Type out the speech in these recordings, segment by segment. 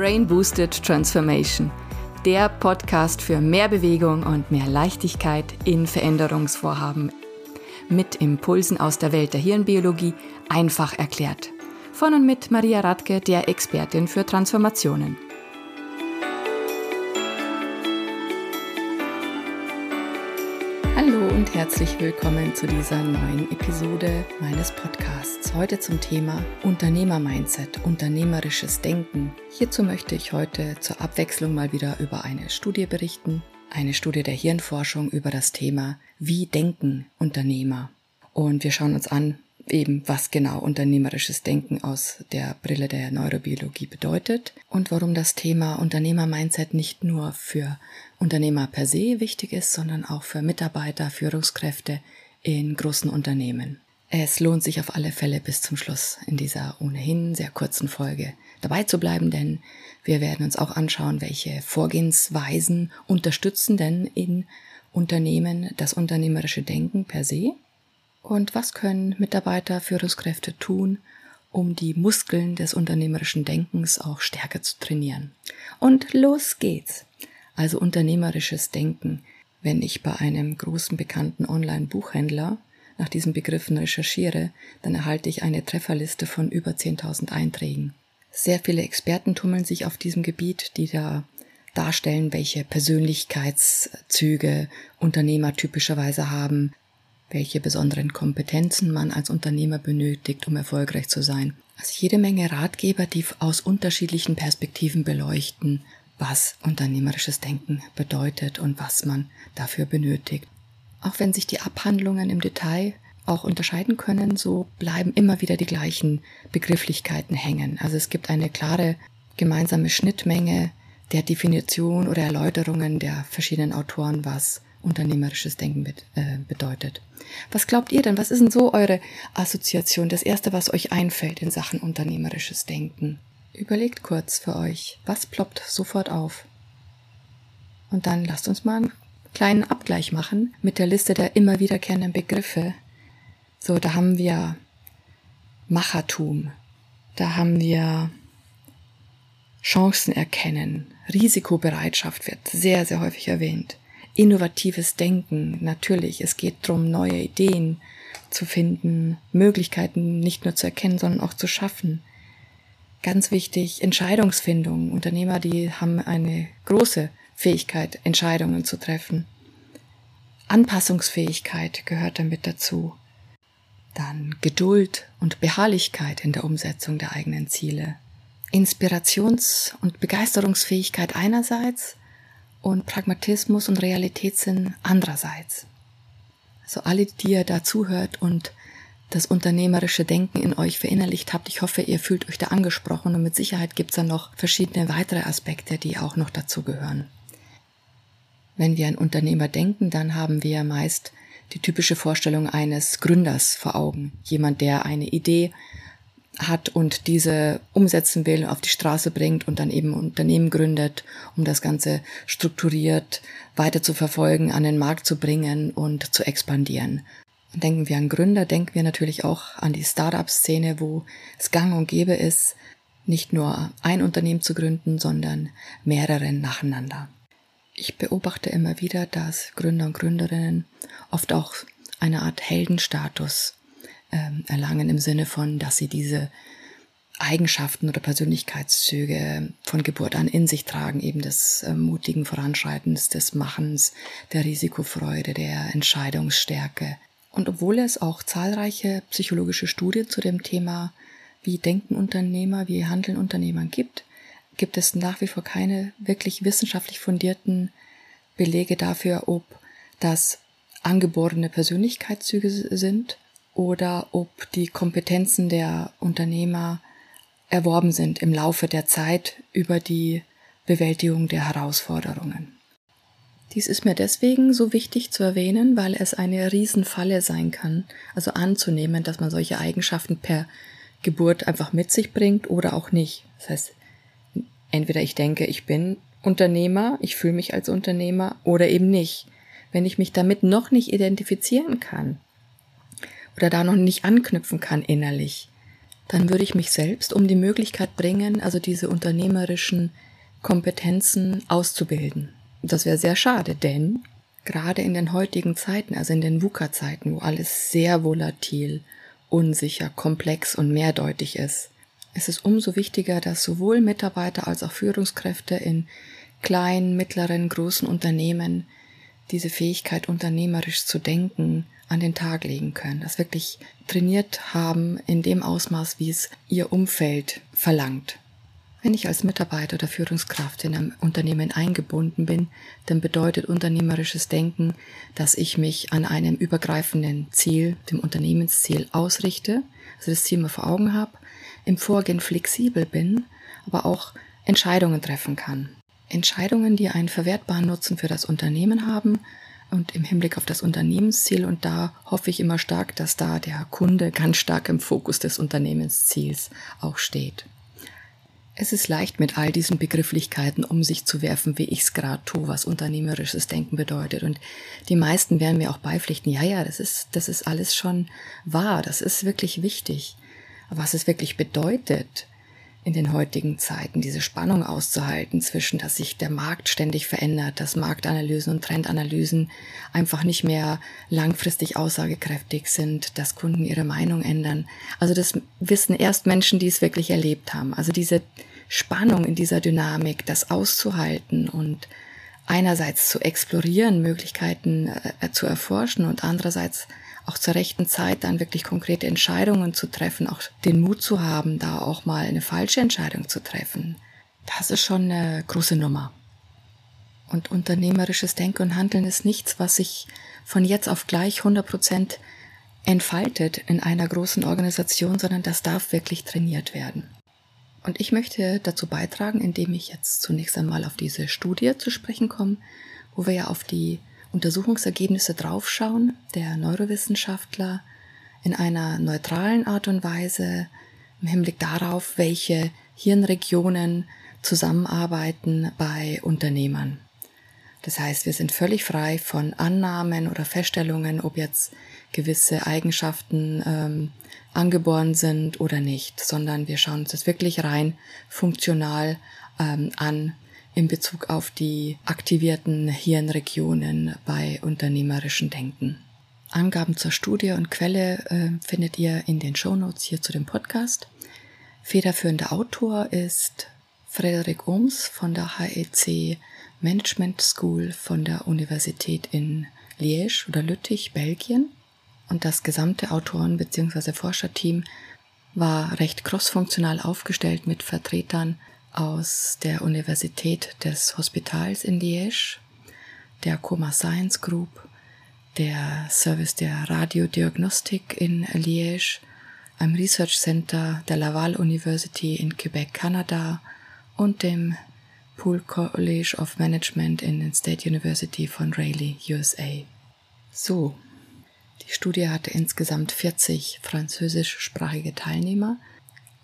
Brain Boosted Transformation, der Podcast für mehr Bewegung und mehr Leichtigkeit in Veränderungsvorhaben. Mit Impulsen aus der Welt der Hirnbiologie einfach erklärt. Von und mit Maria Radke, der Expertin für Transformationen. Herzlich willkommen zu dieser neuen Episode meines Podcasts. Heute zum Thema Unternehmer-Mindset, unternehmerisches Denken. Hierzu möchte ich heute zur Abwechslung mal wieder über eine Studie berichten. Eine Studie der Hirnforschung über das Thema Wie denken Unternehmer? Und wir schauen uns an, eben was genau unternehmerisches Denken aus der Brille der Neurobiologie bedeutet und warum das Thema Unternehmer-Mindset nicht nur für Unternehmer per se wichtig ist, sondern auch für Mitarbeiter, Führungskräfte in großen Unternehmen. Es lohnt sich auf alle Fälle bis zum Schluss in dieser ohnehin sehr kurzen Folge dabei zu bleiben, denn wir werden uns auch anschauen, welche Vorgehensweisen unterstützen denn in Unternehmen das unternehmerische Denken per se und was können Mitarbeiter, Führungskräfte tun, um die Muskeln des unternehmerischen Denkens auch stärker zu trainieren? Und los geht's. Also unternehmerisches Denken. Wenn ich bei einem großen bekannten Online-Buchhändler nach diesen Begriffen recherchiere, dann erhalte ich eine Trefferliste von über 10.000 Einträgen. Sehr viele Experten tummeln sich auf diesem Gebiet, die da darstellen, welche Persönlichkeitszüge Unternehmer typischerweise haben, welche besonderen Kompetenzen man als Unternehmer benötigt, um erfolgreich zu sein. Also jede Menge Ratgeber, die aus unterschiedlichen Perspektiven beleuchten, was unternehmerisches Denken bedeutet und was man dafür benötigt. Auch wenn sich die Abhandlungen im Detail auch unterscheiden können, so bleiben immer wieder die gleichen Begrifflichkeiten hängen. Also es gibt eine klare gemeinsame Schnittmenge der Definition oder Erläuterungen der verschiedenen Autoren, was unternehmerisches Denken äh, bedeutet. Was glaubt ihr denn? Was ist denn so eure Assoziation? Das erste, was euch einfällt in Sachen unternehmerisches Denken? Überlegt kurz für euch, was ploppt sofort auf? Und dann lasst uns mal einen kleinen Abgleich machen mit der Liste der immer wiederkehrenden Begriffe. So, da haben wir Machertum, da haben wir Chancen erkennen, Risikobereitschaft wird sehr, sehr häufig erwähnt innovatives Denken. Natürlich, es geht darum, neue Ideen zu finden, Möglichkeiten nicht nur zu erkennen, sondern auch zu schaffen. Ganz wichtig, Entscheidungsfindung. Unternehmer, die haben eine große Fähigkeit, Entscheidungen zu treffen. Anpassungsfähigkeit gehört damit dazu. Dann Geduld und Beharrlichkeit in der Umsetzung der eigenen Ziele. Inspirations- und Begeisterungsfähigkeit einerseits und Pragmatismus und Realitätssinn andererseits. Also alle, die ihr da zuhört und das unternehmerische Denken in euch verinnerlicht habt, ich hoffe, ihr fühlt euch da angesprochen und mit Sicherheit gibt's da noch verschiedene weitere Aspekte, die auch noch dazu gehören. Wenn wir an Unternehmer denken, dann haben wir meist die typische Vorstellung eines Gründers vor Augen. Jemand, der eine Idee hat und diese umsetzen will, auf die Straße bringt und dann eben Unternehmen gründet, um das Ganze strukturiert weiter zu verfolgen, an den Markt zu bringen und zu expandieren. Denken wir an Gründer, denken wir natürlich auch an die Startup-Szene, wo es gang und gäbe ist, nicht nur ein Unternehmen zu gründen, sondern mehrere nacheinander. Ich beobachte immer wieder, dass Gründer und Gründerinnen oft auch eine Art Heldenstatus ähm, erlangen im Sinne von, dass sie diese Eigenschaften oder Persönlichkeitszüge von Geburt an in sich tragen, eben des äh, mutigen Voranschreitens, des Machens, der Risikofreude, der Entscheidungsstärke. Und obwohl es auch zahlreiche psychologische Studien zu dem Thema, wie denken Unternehmer, wie handeln Unternehmer gibt, gibt es nach wie vor keine wirklich wissenschaftlich fundierten Belege dafür, ob das angeborene Persönlichkeitszüge sind oder ob die Kompetenzen der Unternehmer erworben sind im Laufe der Zeit über die Bewältigung der Herausforderungen. Dies ist mir deswegen so wichtig zu erwähnen, weil es eine Riesenfalle sein kann, also anzunehmen, dass man solche Eigenschaften per Geburt einfach mit sich bringt oder auch nicht. Das heißt, entweder ich denke, ich bin Unternehmer, ich fühle mich als Unternehmer oder eben nicht. Wenn ich mich damit noch nicht identifizieren kann, oder da noch nicht anknüpfen kann innerlich, dann würde ich mich selbst um die Möglichkeit bringen, also diese unternehmerischen Kompetenzen auszubilden. Das wäre sehr schade, denn gerade in den heutigen Zeiten, also in den VUCA-Zeiten, wo alles sehr volatil, unsicher, komplex und mehrdeutig ist, ist es umso wichtiger, dass sowohl Mitarbeiter als auch Führungskräfte in kleinen, mittleren, großen Unternehmen diese Fähigkeit, unternehmerisch zu denken, an den Tag legen können, das wirklich trainiert haben in dem Ausmaß, wie es ihr Umfeld verlangt. Wenn ich als Mitarbeiter oder Führungskraft in einem Unternehmen eingebunden bin, dann bedeutet unternehmerisches Denken, dass ich mich an einem übergreifenden Ziel, dem Unternehmensziel ausrichte, also das Ziel mal vor Augen habe, im Vorgehen flexibel bin, aber auch Entscheidungen treffen kann. Entscheidungen, die einen verwertbaren Nutzen für das Unternehmen haben und im Hinblick auf das Unternehmensziel. Und da hoffe ich immer stark, dass da der Kunde ganz stark im Fokus des Unternehmensziels auch steht. Es ist leicht, mit all diesen Begrifflichkeiten um sich zu werfen, wie ich es gerade tue, was unternehmerisches Denken bedeutet. Und die meisten werden mir auch beipflichten, ja, ja, das ist, das ist alles schon wahr, das ist wirklich wichtig. Aber was es wirklich bedeutet, in den heutigen Zeiten, diese Spannung auszuhalten zwischen, dass sich der Markt ständig verändert, dass Marktanalysen und Trendanalysen einfach nicht mehr langfristig aussagekräftig sind, dass Kunden ihre Meinung ändern. Also das wissen erst Menschen, die es wirklich erlebt haben. Also diese Spannung in dieser Dynamik, das auszuhalten und einerseits zu explorieren, Möglichkeiten äh, zu erforschen und andererseits auch zur rechten Zeit dann wirklich konkrete Entscheidungen zu treffen, auch den Mut zu haben, da auch mal eine falsche Entscheidung zu treffen. Das ist schon eine große Nummer. Und unternehmerisches Denken und Handeln ist nichts, was sich von jetzt auf gleich 100 Prozent entfaltet in einer großen Organisation, sondern das darf wirklich trainiert werden. Und ich möchte dazu beitragen, indem ich jetzt zunächst einmal auf diese Studie zu sprechen komme, wo wir ja auf die Untersuchungsergebnisse draufschauen, der Neurowissenschaftler in einer neutralen Art und Weise im Hinblick darauf, welche Hirnregionen zusammenarbeiten bei Unternehmern. Das heißt, wir sind völlig frei von Annahmen oder Feststellungen, ob jetzt gewisse Eigenschaften ähm, angeboren sind oder nicht, sondern wir schauen uns das wirklich rein funktional ähm, an, in Bezug auf die aktivierten Hirnregionen bei unternehmerischen Denken. Angaben zur Studie und Quelle äh, findet ihr in den Shownotes hier zu dem Podcast. Federführender Autor ist Frederik Ohms von der HEC Management School von der Universität in Liège oder Lüttich, Belgien. Und das gesamte Autoren- bzw. Forscherteam war recht crossfunktional aufgestellt mit Vertretern aus der Universität des Hospitals in Liège, der Coma Science Group, der Service der Radiodiagnostik in Liège, einem Research Center der Laval University in Quebec, Kanada und dem Poole College of Management in den State University von Raleigh, USA. So, die Studie hatte insgesamt 40 französischsprachige Teilnehmer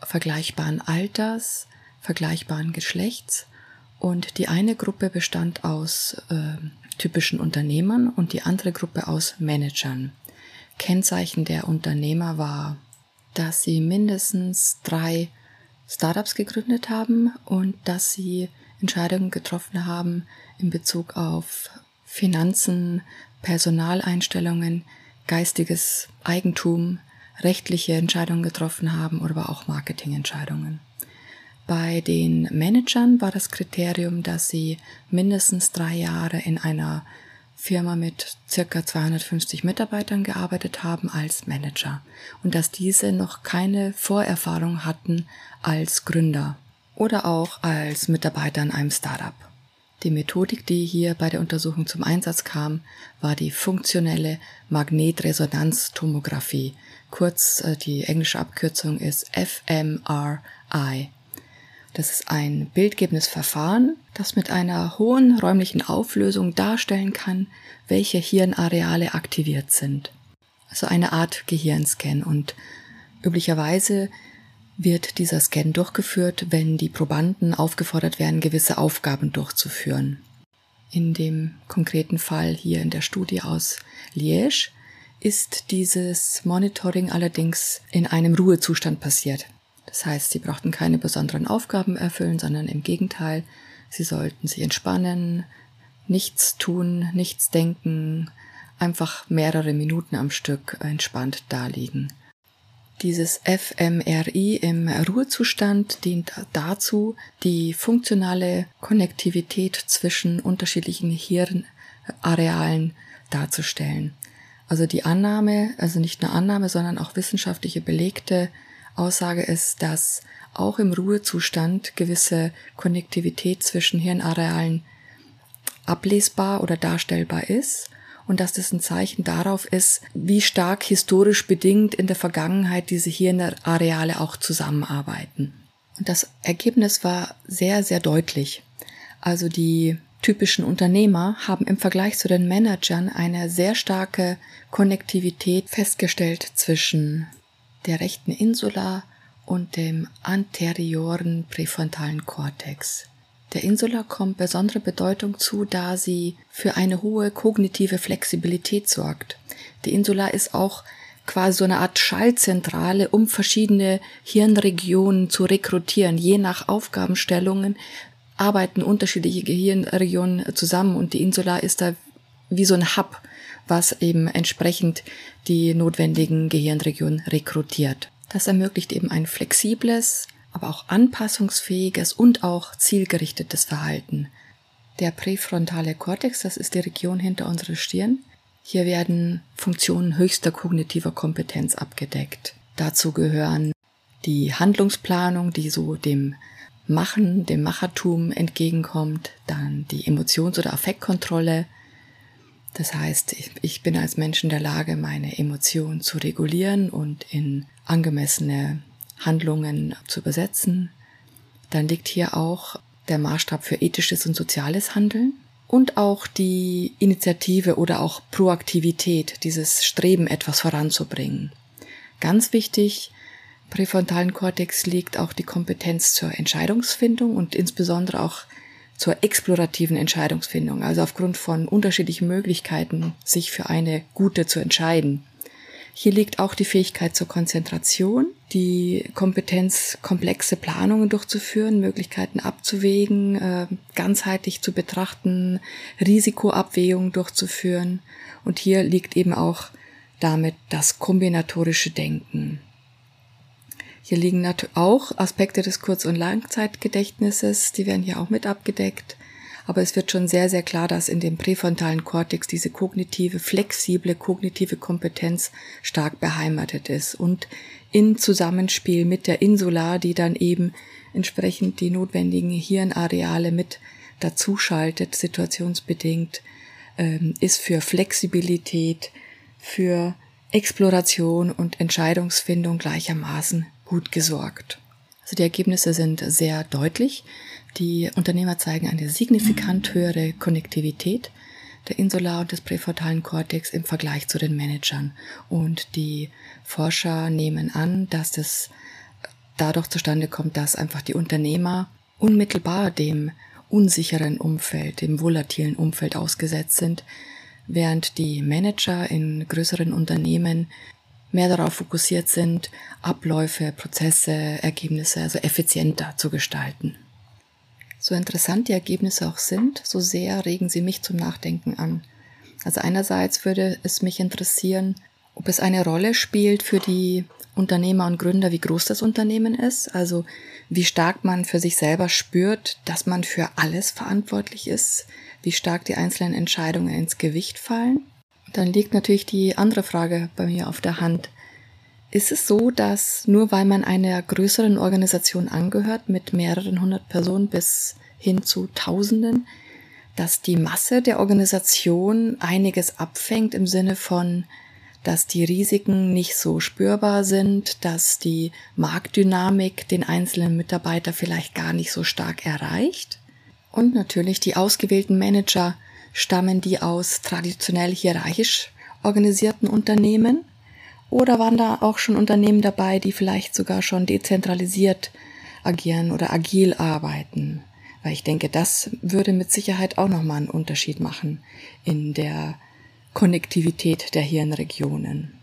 vergleichbaren Alters, vergleichbaren Geschlechts und die eine Gruppe bestand aus äh, typischen Unternehmern und die andere Gruppe aus Managern. Kennzeichen der Unternehmer war, dass sie mindestens drei Startups gegründet haben und dass sie Entscheidungen getroffen haben in Bezug auf Finanzen, Personaleinstellungen, geistiges Eigentum, rechtliche Entscheidungen getroffen haben oder aber auch Marketingentscheidungen. Bei den Managern war das Kriterium, dass sie mindestens drei Jahre in einer Firma mit circa 250 Mitarbeitern gearbeitet haben als Manager und dass diese noch keine Vorerfahrung hatten als Gründer oder auch als Mitarbeiter in einem Startup. Die Methodik, die hier bei der Untersuchung zum Einsatz kam, war die funktionelle Magnetresonanztomographie. Kurz äh, die englische Abkürzung ist fMRI. Das ist ein bildgebendes Verfahren, das mit einer hohen räumlichen Auflösung darstellen kann, welche Hirnareale aktiviert sind. Also eine Art Gehirnscan und üblicherweise wird dieser Scan durchgeführt, wenn die Probanden aufgefordert werden, gewisse Aufgaben durchzuführen. In dem konkreten Fall hier in der Studie aus Liège ist dieses Monitoring allerdings in einem Ruhezustand passiert. Das heißt, sie brauchten keine besonderen Aufgaben erfüllen, sondern im Gegenteil, sie sollten sich entspannen, nichts tun, nichts denken, einfach mehrere Minuten am Stück entspannt daliegen. Dieses fMRI im Ruhezustand dient dazu, die funktionale Konnektivität zwischen unterschiedlichen Hirnarealen darzustellen. Also die Annahme, also nicht nur Annahme, sondern auch wissenschaftliche belegte Aussage ist, dass auch im Ruhezustand gewisse Konnektivität zwischen Hirnarealen ablesbar oder darstellbar ist und dass das ein Zeichen darauf ist, wie stark historisch bedingt in der Vergangenheit diese Hirnareale auch zusammenarbeiten. Und das Ergebnis war sehr, sehr deutlich. Also die typischen Unternehmer haben im Vergleich zu den Managern eine sehr starke Konnektivität festgestellt zwischen der rechten Insula und dem anterioren präfrontalen Kortex. Der Insula kommt besondere Bedeutung zu, da sie für eine hohe kognitive Flexibilität sorgt. Die Insula ist auch quasi so eine Art Schallzentrale, um verschiedene Hirnregionen zu rekrutieren. Je nach Aufgabenstellungen arbeiten unterschiedliche Gehirnregionen zusammen und die Insula ist da wie so ein Hub, was eben entsprechend die notwendigen Gehirnregionen rekrutiert. Das ermöglicht eben ein flexibles, aber auch anpassungsfähiges und auch zielgerichtetes Verhalten. Der präfrontale Kortex, das ist die Region hinter unserer Stirn. Hier werden Funktionen höchster kognitiver Kompetenz abgedeckt. Dazu gehören die Handlungsplanung, die so dem Machen, dem Machertum entgegenkommt, dann die Emotions- oder Affektkontrolle, das heißt, ich bin als Mensch in der Lage, meine Emotionen zu regulieren und in angemessene Handlungen zu übersetzen. Dann liegt hier auch der Maßstab für ethisches und soziales Handeln und auch die Initiative oder auch Proaktivität, dieses Streben, etwas voranzubringen. Ganz wichtig, präfrontalen Kortex liegt auch die Kompetenz zur Entscheidungsfindung und insbesondere auch zur explorativen Entscheidungsfindung, also aufgrund von unterschiedlichen Möglichkeiten, sich für eine gute zu entscheiden. Hier liegt auch die Fähigkeit zur Konzentration, die Kompetenz, komplexe Planungen durchzuführen, Möglichkeiten abzuwägen, äh, ganzheitlich zu betrachten, Risikoabwägungen durchzuführen. Und hier liegt eben auch damit das kombinatorische Denken. Hier liegen auch Aspekte des Kurz- und Langzeitgedächtnisses, die werden hier auch mit abgedeckt. Aber es wird schon sehr, sehr klar, dass in dem präfrontalen Kortex diese kognitive, flexible kognitive Kompetenz stark beheimatet ist und in Zusammenspiel mit der Insula, die dann eben entsprechend die notwendigen Hirnareale mit dazuschaltet, situationsbedingt, ähm, ist für Flexibilität, für Exploration und Entscheidungsfindung gleichermaßen gut gesorgt. Also die Ergebnisse sind sehr deutlich. Die Unternehmer zeigen eine signifikant höhere Konnektivität der Insular- und des präfrontalen Kortex im Vergleich zu den Managern. Und die Forscher nehmen an, dass das dadurch zustande kommt, dass einfach die Unternehmer unmittelbar dem unsicheren Umfeld, dem volatilen Umfeld ausgesetzt sind, während die Manager in größeren Unternehmen mehr darauf fokussiert sind, Abläufe, Prozesse, Ergebnisse also effizienter zu gestalten. So interessant die Ergebnisse auch sind, so sehr regen sie mich zum Nachdenken an. Also einerseits würde es mich interessieren, ob es eine Rolle spielt für die Unternehmer und Gründer, wie groß das Unternehmen ist, also wie stark man für sich selber spürt, dass man für alles verantwortlich ist, wie stark die einzelnen Entscheidungen ins Gewicht fallen dann liegt natürlich die andere Frage bei mir auf der Hand. Ist es so, dass nur weil man einer größeren Organisation angehört, mit mehreren hundert Personen bis hin zu Tausenden, dass die Masse der Organisation einiges abfängt im Sinne von, dass die Risiken nicht so spürbar sind, dass die Marktdynamik den einzelnen Mitarbeiter vielleicht gar nicht so stark erreicht? Und natürlich die ausgewählten Manager Stammen die aus traditionell hierarchisch organisierten Unternehmen? Oder waren da auch schon Unternehmen dabei, die vielleicht sogar schon dezentralisiert agieren oder agil arbeiten? Weil ich denke, das würde mit Sicherheit auch nochmal einen Unterschied machen in der Konnektivität der Hirnregionen.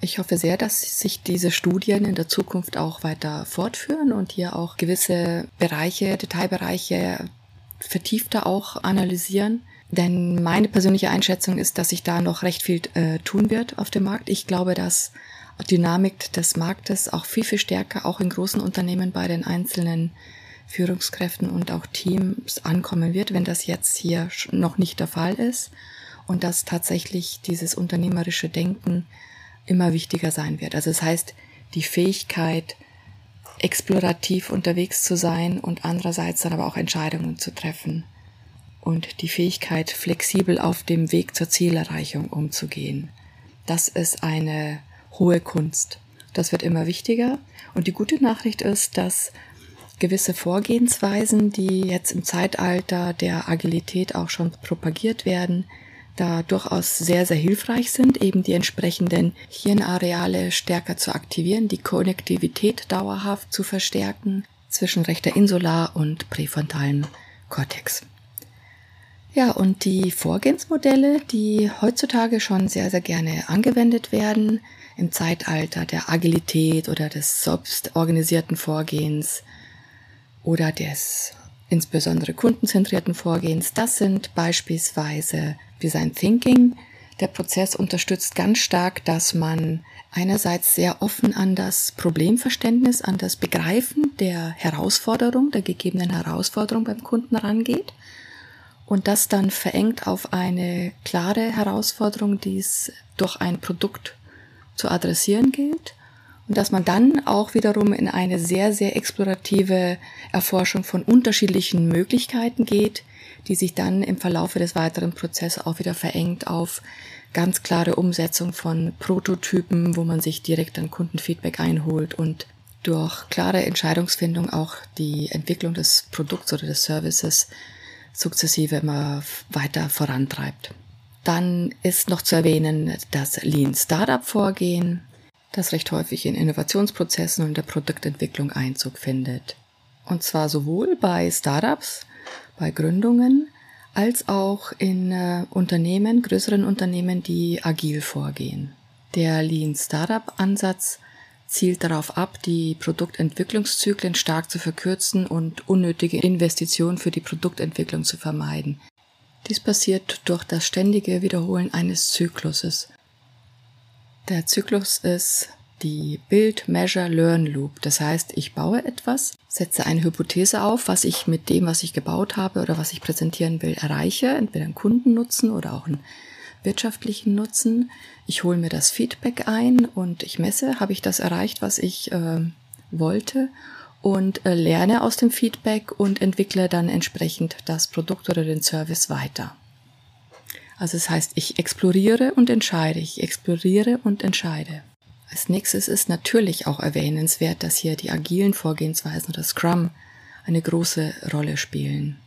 Ich hoffe sehr, dass sich diese Studien in der Zukunft auch weiter fortführen und hier auch gewisse Bereiche, Detailbereiche vertiefter auch analysieren. Denn meine persönliche Einschätzung ist, dass sich da noch recht viel äh, tun wird auf dem Markt. Ich glaube, dass Dynamik des Marktes auch viel, viel stärker auch in großen Unternehmen bei den einzelnen Führungskräften und auch Teams ankommen wird, wenn das jetzt hier noch nicht der Fall ist und dass tatsächlich dieses unternehmerische Denken immer wichtiger sein wird. Also das heißt, die Fähigkeit, explorativ unterwegs zu sein und andererseits dann aber auch Entscheidungen zu treffen und die Fähigkeit, flexibel auf dem Weg zur Zielerreichung umzugehen. Das ist eine hohe Kunst. Das wird immer wichtiger. Und die gute Nachricht ist, dass gewisse Vorgehensweisen, die jetzt im Zeitalter der Agilität auch schon propagiert werden, da durchaus sehr, sehr hilfreich sind, eben die entsprechenden Hirnareale stärker zu aktivieren, die Konnektivität dauerhaft zu verstärken zwischen rechter Insular und präfrontalem Kortex. Ja, und die Vorgehensmodelle, die heutzutage schon sehr, sehr gerne angewendet werden, im Zeitalter der Agilität oder des selbstorganisierten Vorgehens oder des insbesondere kundenzentrierten Vorgehens, das sind beispielsweise Design Thinking. Der Prozess unterstützt ganz stark, dass man einerseits sehr offen an das Problemverständnis, an das Begreifen der Herausforderung, der gegebenen Herausforderung beim Kunden rangeht und das dann verengt auf eine klare Herausforderung, die es durch ein Produkt zu adressieren gilt. Und dass man dann auch wiederum in eine sehr, sehr explorative Erforschung von unterschiedlichen Möglichkeiten geht, die sich dann im Verlaufe des weiteren Prozesses auch wieder verengt auf ganz klare Umsetzung von Prototypen, wo man sich direkt an Kundenfeedback einholt und durch klare Entscheidungsfindung auch die Entwicklung des Produkts oder des Services sukzessive immer weiter vorantreibt. Dann ist noch zu erwähnen das Lean Startup Vorgehen, das recht häufig in Innovationsprozessen und der Produktentwicklung Einzug findet. Und zwar sowohl bei Startups bei Gründungen als auch in äh, Unternehmen, größeren Unternehmen, die agil vorgehen. Der Lean Startup Ansatz zielt darauf ab, die Produktentwicklungszyklen stark zu verkürzen und unnötige Investitionen für die Produktentwicklung zu vermeiden. Dies passiert durch das ständige Wiederholen eines Zykluses. Der Zyklus ist die Build, Measure, Learn Loop. Das heißt, ich baue etwas, setze eine Hypothese auf, was ich mit dem, was ich gebaut habe oder was ich präsentieren will, erreiche, entweder einen Kundennutzen oder auch einen wirtschaftlichen Nutzen. Ich hole mir das Feedback ein und ich messe, habe ich das erreicht, was ich äh, wollte und äh, lerne aus dem Feedback und entwickle dann entsprechend das Produkt oder den Service weiter. Also das heißt, ich exploriere und entscheide, ich exploriere und entscheide. Als nächstes ist natürlich auch erwähnenswert, dass hier die agilen Vorgehensweisen oder Scrum eine große Rolle spielen.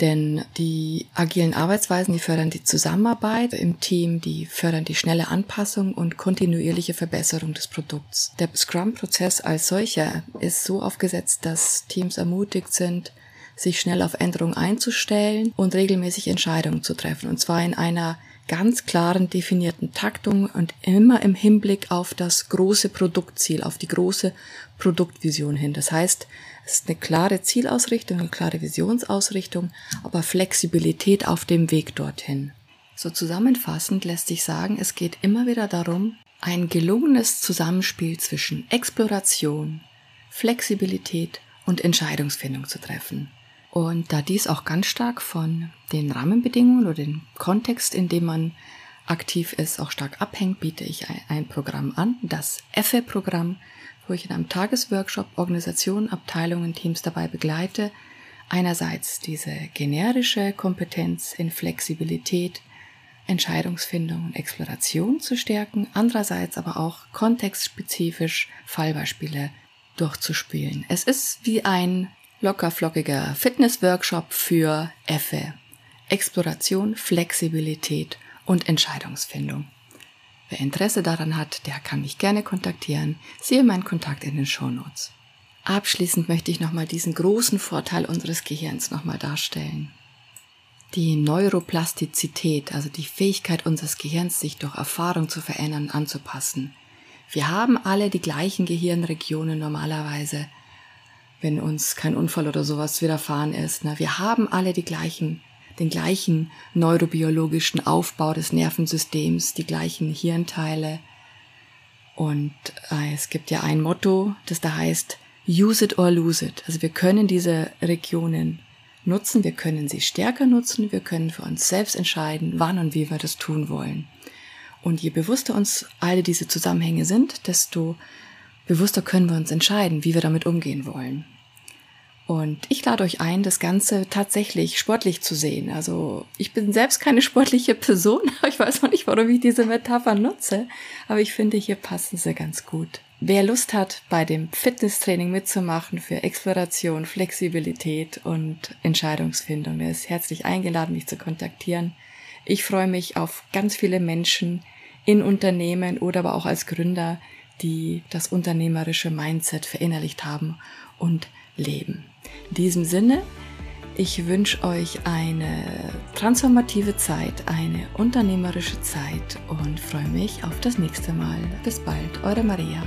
Denn die agilen Arbeitsweisen, die fördern die Zusammenarbeit im Team, die fördern die schnelle Anpassung und kontinuierliche Verbesserung des Produkts. Der Scrum-Prozess als solcher ist so aufgesetzt, dass Teams ermutigt sind, sich schnell auf Änderungen einzustellen und regelmäßig Entscheidungen zu treffen. Und zwar in einer ganz klaren definierten Taktung und immer im Hinblick auf das große Produktziel, auf die große Produktvision hin. Das heißt, es ist eine klare Zielausrichtung, eine klare Visionsausrichtung, aber Flexibilität auf dem Weg dorthin. So zusammenfassend lässt sich sagen, es geht immer wieder darum, ein gelungenes Zusammenspiel zwischen Exploration, Flexibilität und Entscheidungsfindung zu treffen. Und da dies auch ganz stark von den Rahmenbedingungen oder dem Kontext, in dem man aktiv ist, auch stark abhängt, biete ich ein Programm an, das EFFE-Programm, wo ich in einem Tagesworkshop Organisationen, Abteilungen, Teams dabei begleite, einerseits diese generische Kompetenz in Flexibilität, Entscheidungsfindung und Exploration zu stärken, andererseits aber auch kontextspezifisch Fallbeispiele durchzuspielen. Es ist wie ein lockerflockiger Fitnessworkshop für Effe. Exploration, Flexibilität und Entscheidungsfindung. Wer Interesse daran hat, der kann mich gerne kontaktieren. Siehe meinen Kontakt in den Shownotes. Abschließend möchte ich nochmal diesen großen Vorteil unseres Gehirns nochmal darstellen. Die Neuroplastizität, also die Fähigkeit unseres Gehirns, sich durch Erfahrung zu verändern, anzupassen. Wir haben alle die gleichen Gehirnregionen normalerweise, wenn uns kein Unfall oder sowas widerfahren ist. Ne? Wir haben alle die gleichen, den gleichen neurobiologischen Aufbau des Nervensystems, die gleichen Hirnteile. Und äh, es gibt ja ein Motto, das da heißt, use it or lose it. Also wir können diese Regionen nutzen, wir können sie stärker nutzen, wir können für uns selbst entscheiden, wann und wie wir das tun wollen. Und je bewusster uns alle diese Zusammenhänge sind, desto bewusster können wir uns entscheiden, wie wir damit umgehen wollen. Und ich lade euch ein, das Ganze tatsächlich sportlich zu sehen. Also ich bin selbst keine sportliche Person, ich weiß auch nicht, warum ich diese Metapher nutze, aber ich finde, hier passen sie ganz gut. Wer Lust hat, bei dem Fitnesstraining mitzumachen für Exploration, Flexibilität und Entscheidungsfindung, der ist herzlich eingeladen, mich zu kontaktieren. Ich freue mich auf ganz viele Menschen in Unternehmen oder aber auch als Gründer, die das unternehmerische Mindset verinnerlicht haben und leben. In diesem Sinne, ich wünsche euch eine transformative Zeit, eine unternehmerische Zeit und freue mich auf das nächste Mal. Bis bald, eure Maria.